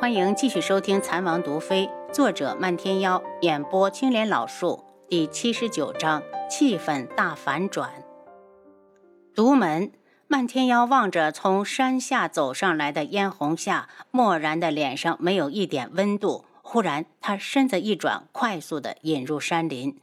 欢迎继续收听《残王毒妃》，作者漫天妖，演播青莲老树，第七十九章气氛大反转。独门，漫天妖望着从山下走上来的嫣红夏，漠然的脸上没有一点温度。忽然，他身子一转，快速的引入山林。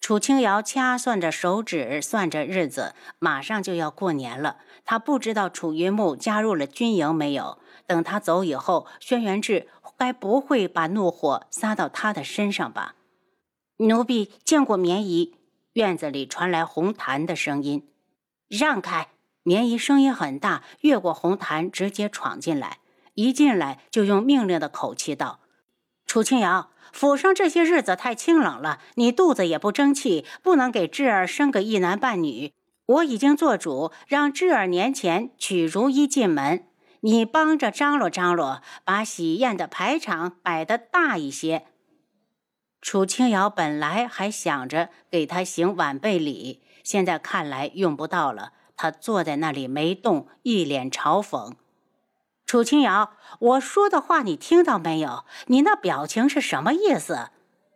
楚清瑶掐算着手指，算着日子，马上就要过年了。他不知道楚云木加入了军营没有。等他走以后，轩辕志该不会把怒火撒到他的身上吧？奴婢见过绵姨。院子里传来红檀的声音：“让开！”绵姨声音很大，越过红檀，直接闯进来。一进来就用命令的口气道：“楚清瑶。”府上这些日子太清冷了，你肚子也不争气，不能给智儿生个一男半女。我已经做主，让智儿年前娶如意进门，你帮着张罗张罗，把喜宴的排场摆得大一些。楚清瑶本来还想着给他行晚辈礼，现在看来用不到了。他坐在那里没动，一脸嘲讽。楚清瑶，我说的话你听到没有？你那表情是什么意思？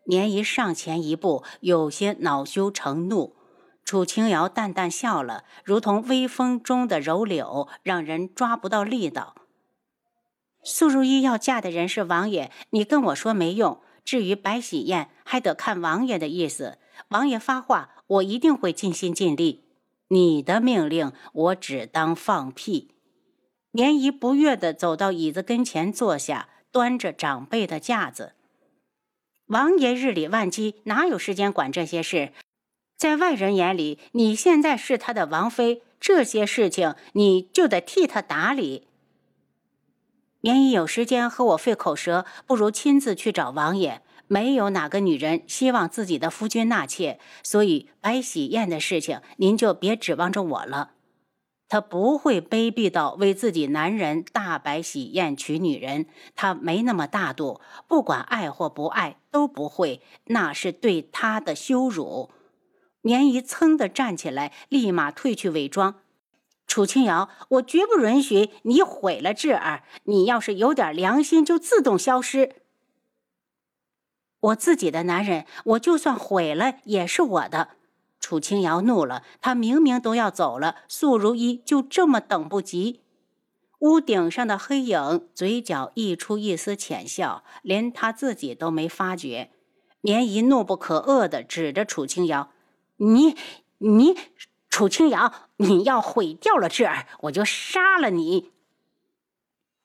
年姨上前一步，有些恼羞成怒。楚清瑶淡淡笑了，如同微风中的柔柳，让人抓不到力道。苏如意要嫁的人是王爷，你跟我说没用。至于白喜宴，还得看王爷的意思。王爷发话，我一定会尽心尽力。你的命令，我只当放屁。年姨不悦地走到椅子跟前坐下，端着长辈的架子。王爷日理万机，哪有时间管这些事？在外人眼里，你现在是他的王妃，这些事情你就得替他打理。年姨有时间和我费口舌，不如亲自去找王爷。没有哪个女人希望自己的夫君纳妾，所以摆喜宴的事情，您就别指望着我了。他不会卑鄙到为自己男人大摆喜宴娶女人，他没那么大度，不管爱或不爱都不会，那是对他的羞辱。绵姨噌的站起来，立马褪去伪装。楚清瑶，我绝不允许你毁了智儿，你要是有点良心，就自动消失。我自己的男人，我就算毁了也是我的。楚清瑶怒了，他明明都要走了，素如一就这么等不及。屋顶上的黑影嘴角溢出一丝浅笑，连他自己都没发觉。绵姨怒不可遏地指着楚清瑶：“你，你，楚清瑶，你要毁掉了智儿，我就杀了你。”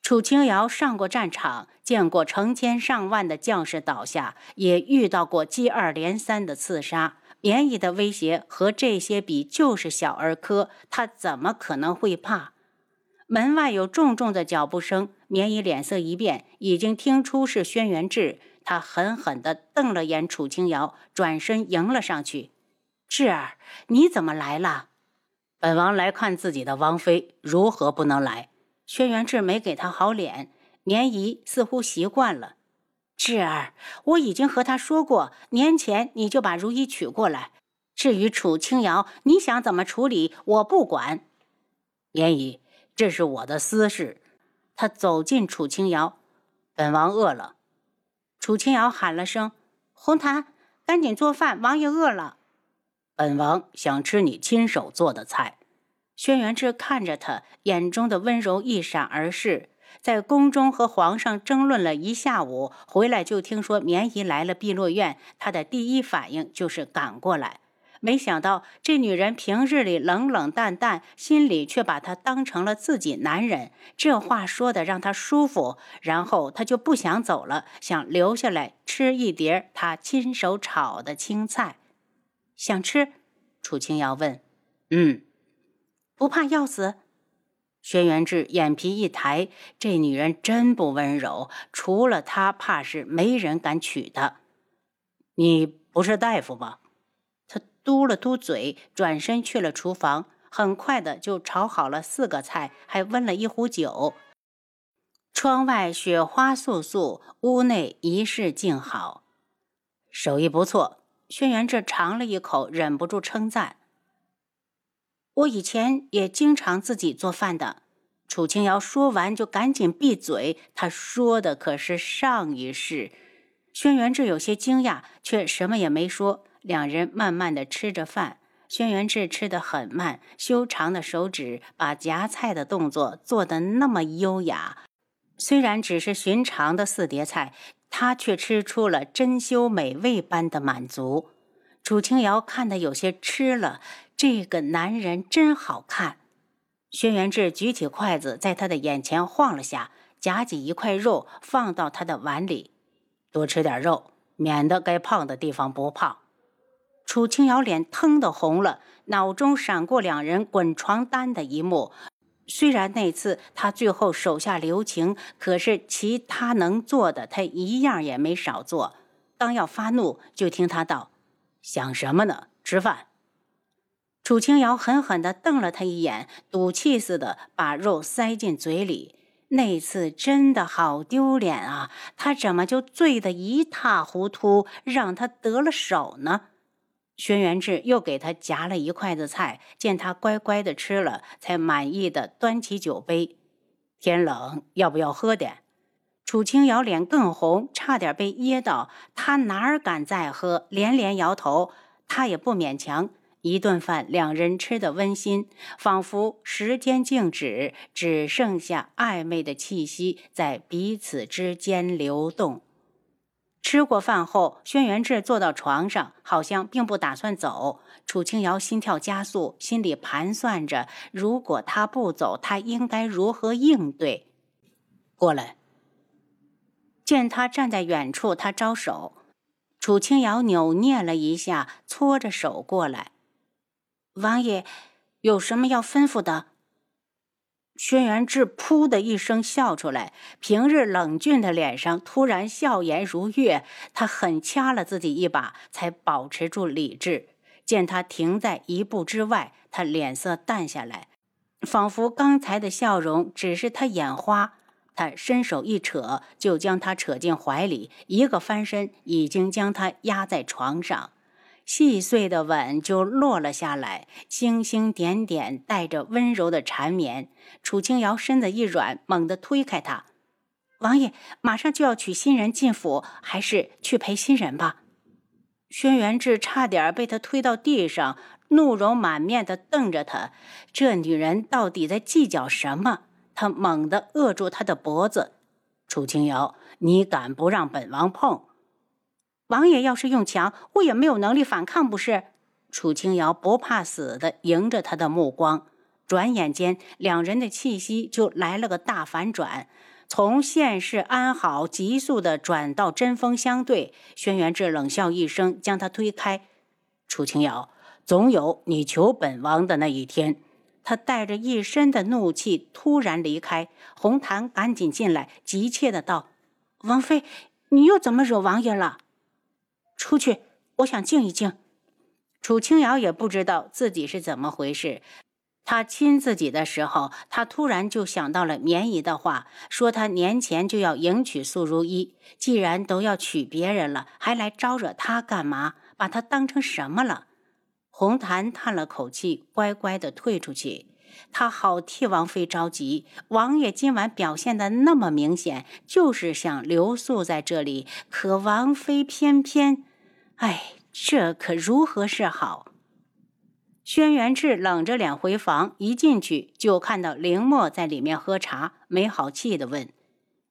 楚清瑶上过战场，见过成千上万的将士倒下，也遇到过接二连三的刺杀。绵姨的威胁和这些比就是小儿科，他怎么可能会怕？门外有重重的脚步声，绵姨脸色一变，已经听出是轩辕志。他狠狠地瞪了眼楚清瑶，转身迎了上去：“志儿，你怎么来了？”本王来看自己的王妃，如何不能来？轩辕志没给他好脸，绵姨似乎习惯了。智儿，我已经和他说过，年前你就把如意娶过来。至于楚清瑶，你想怎么处理，我不管。言姨，这是我的私事。他走近楚清瑶，本王饿了。楚清瑶喊了声：“红檀，赶紧做饭，王爷饿了。”本王想吃你亲手做的菜。轩辕志看着他，眼中的温柔一闪而逝。在宫中和皇上争论了一下午，回来就听说绵姨来了碧落院，他的第一反应就是赶过来。没想到这女人平日里冷冷淡淡，心里却把他当成了自己男人。这话说的让他舒服，然后他就不想走了，想留下来吃一碟他亲手炒的青菜。想吃？楚清瑶问。嗯，不怕要死？轩辕志眼皮一抬，这女人真不温柔，除了她，怕是没人敢娶她。你不是大夫吗？他嘟了嘟嘴，转身去了厨房，很快的就炒好了四个菜，还温了一壶酒。窗外雪花簌簌，屋内一室静好，手艺不错。轩辕志尝了一口，忍不住称赞。我以前也经常自己做饭的，楚清瑶说完就赶紧闭嘴，他说的可是上一世。轩辕志有些惊讶，却什么也没说。两人慢慢的吃着饭，轩辕志吃得很慢，修长的手指把夹菜的动作做得那么优雅。虽然只是寻常的四碟菜，他却吃出了珍馐美味般的满足。楚清瑶看得有些吃了，这个男人真好看。轩辕志举起筷子，在他的眼前晃了下，夹起一块肉放到他的碗里。多吃点肉，免得该胖的地方不胖。楚清瑶脸腾的红了，脑中闪过两人滚床单的一幕。虽然那次他最后手下留情，可是其他能做的他一样也没少做。刚要发怒，就听他道：“想什么呢？吃饭。”楚清瑶狠狠地瞪了他一眼，赌气似的把肉塞进嘴里。那次真的好丢脸啊！他怎么就醉得一塌糊涂，让他得了手呢？轩辕志又给他夹了一筷子菜，见他乖乖的吃了，才满意的端起酒杯。天冷，要不要喝点？楚清瑶脸更红，差点被噎到。他哪儿敢再喝，连连摇头。他也不勉强。一顿饭，两人吃得温馨，仿佛时间静止，只剩下暧昧的气息在彼此之间流动。吃过饭后，轩辕志坐到床上，好像并不打算走。楚清瑶心跳加速，心里盘算着：如果他不走，他应该如何应对？过来。见他站在远处，他招手。楚清瑶扭捏了一下，搓着手过来。王爷，有什么要吩咐的？轩辕志噗的一声笑出来，平日冷峻的脸上突然笑颜如月。他狠掐了自己一把，才保持住理智。见他停在一步之外，他脸色淡下来，仿佛刚才的笑容只是他眼花。他伸手一扯，就将他扯进怀里，一个翻身，已经将他压在床上。细碎的吻就落了下来，星星点点，带着温柔的缠绵。楚清瑶身子一软，猛地推开他：“王爷，马上就要娶新人进府，还是去陪新人吧。”轩辕志差点被他推到地上，怒容满面地瞪着他。这女人到底在计较什么？他猛地扼住他的脖子：“楚清瑶，你敢不让本王碰？”王爷要是用强，我也没有能力反抗，不是？楚清瑶不怕死的迎着他的目光，转眼间，两人的气息就来了个大反转，从现世安好，急速的转到针锋相对。轩辕志冷笑一声，将他推开。楚清瑶，总有你求本王的那一天。他带着一身的怒气突然离开，红檀赶紧进来，急切的道：“王妃，你又怎么惹王爷了？”出去，我想静一静。楚清瑶也不知道自己是怎么回事。他亲自己的时候，他突然就想到了绵姨的话，说他年前就要迎娶素如一。既然都要娶别人了，还来招惹他干嘛？把他当成什么了？红檀叹了口气，乖乖的退出去。他好替王妃着急。王爷今晚表现的那么明显，就是想留宿在这里。可王妃偏偏……哎，这可如何是好？轩辕志冷着脸回房，一进去就看到凌墨在里面喝茶，没好气的问：“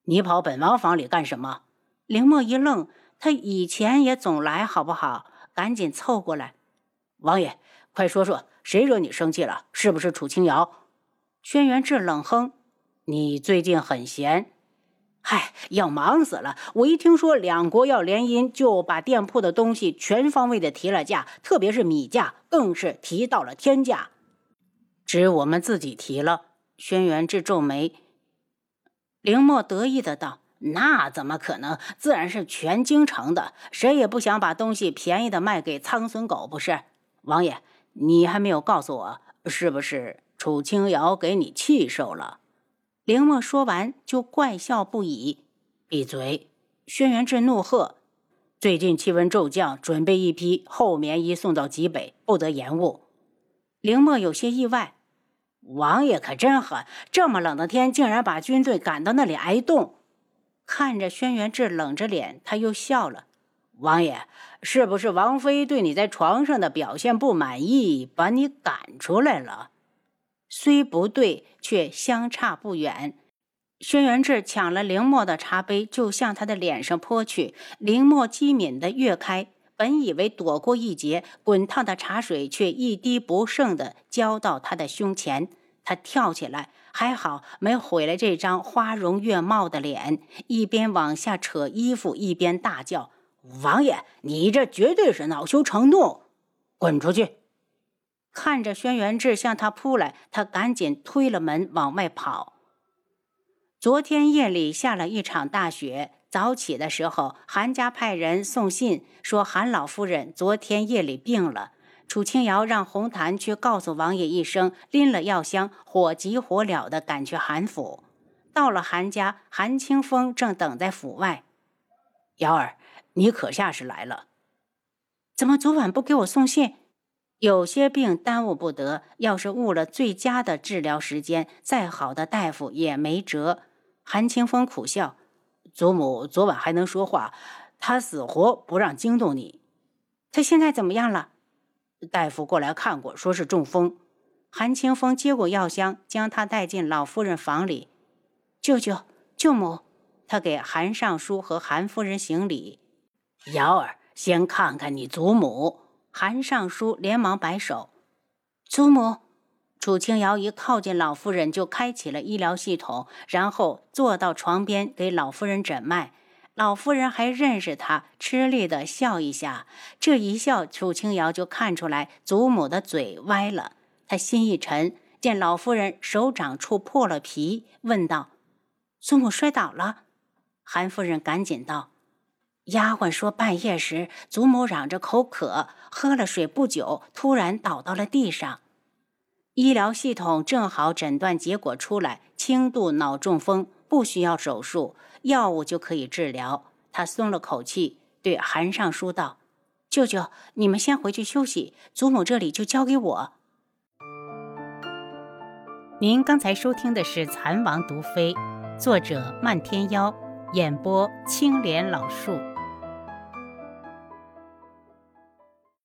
你跑本王房里干什么？”凌墨一愣，他以前也总来，好不好？赶紧凑过来：“王爷，快说说，谁惹你生气了？是不是楚清瑶？”轩辕志冷哼：“你最近很闲。”嗨，要忙死了！我一听说两国要联姻，就把店铺的东西全方位的提了价，特别是米价，更是提到了天价。只我们自己提了。轩辕志皱眉，林墨得意的道：“那怎么可能？自然是全京城的，谁也不想把东西便宜的卖给苍孙狗，不是？王爷，你还没有告诉我，是不是楚清瑶给你气受了？”凌墨说完，就怪笑不已。闭嘴！轩辕志怒喝：“最近气温骤降，准备一批厚棉衣送到极北，不得延误。”凌墨有些意外：“王爷可真狠，这么冷的天，竟然把军队赶到那里挨冻。看着轩辕志冷着脸，他又笑了。王爷，是不是王妃对你在床上的表现不满意，把你赶出来了？虽不对，却相差不远。轩辕志抢了林墨的茶杯，就向他的脸上泼去。林墨机敏的跃开。本以为躲过一劫，滚烫的茶水却一滴不剩的浇到他的胸前。他跳起来，还好没毁了这张花容月貌的脸，一边往下扯衣服，一边大叫：“王爷，你这绝对是恼羞成怒，滚出去！”看着轩辕志向他扑来，他赶紧推了门往外跑。昨天夜里下了一场大雪。早起的时候，韩家派人送信说韩老夫人昨天夜里病了。楚清瑶让红檀去告诉王爷一声，拎了药箱，火急火燎地赶去韩府。到了韩家，韩清风正等在府外。瑶儿，你可下是来了？怎么昨晚不给我送信？有些病耽误不得，要是误了最佳的治疗时间，再好的大夫也没辙。韩清风苦笑。祖母昨晚还能说话，他死活不让惊动你。他现在怎么样了？大夫过来看过，说是中风。韩清风接过药箱，将他带进老夫人房里。舅舅、舅母，他给韩尚书和韩夫人行礼。瑶儿，先看看你祖母。韩尚书连忙摆手。祖母。楚清瑶一靠近老夫人，就开启了医疗系统，然后坐到床边给老夫人诊脉。老夫人还认识他，吃力的笑一下。这一笑，楚清瑶就看出来祖母的嘴歪了。他心一沉，见老夫人手掌处破了皮，问道：“祖母摔倒了？”韩夫人赶紧道：“丫鬟说半夜时，祖母嚷着口渴，喝了水不久，突然倒到了地上。”医疗系统正好诊断结果出来，轻度脑中风，不需要手术，药物就可以治疗。他松了口气，对韩尚书道：“舅舅，你们先回去休息，祖母这里就交给我。”您刚才收听的是《蚕王毒妃》，作者漫天妖，演播青莲老树。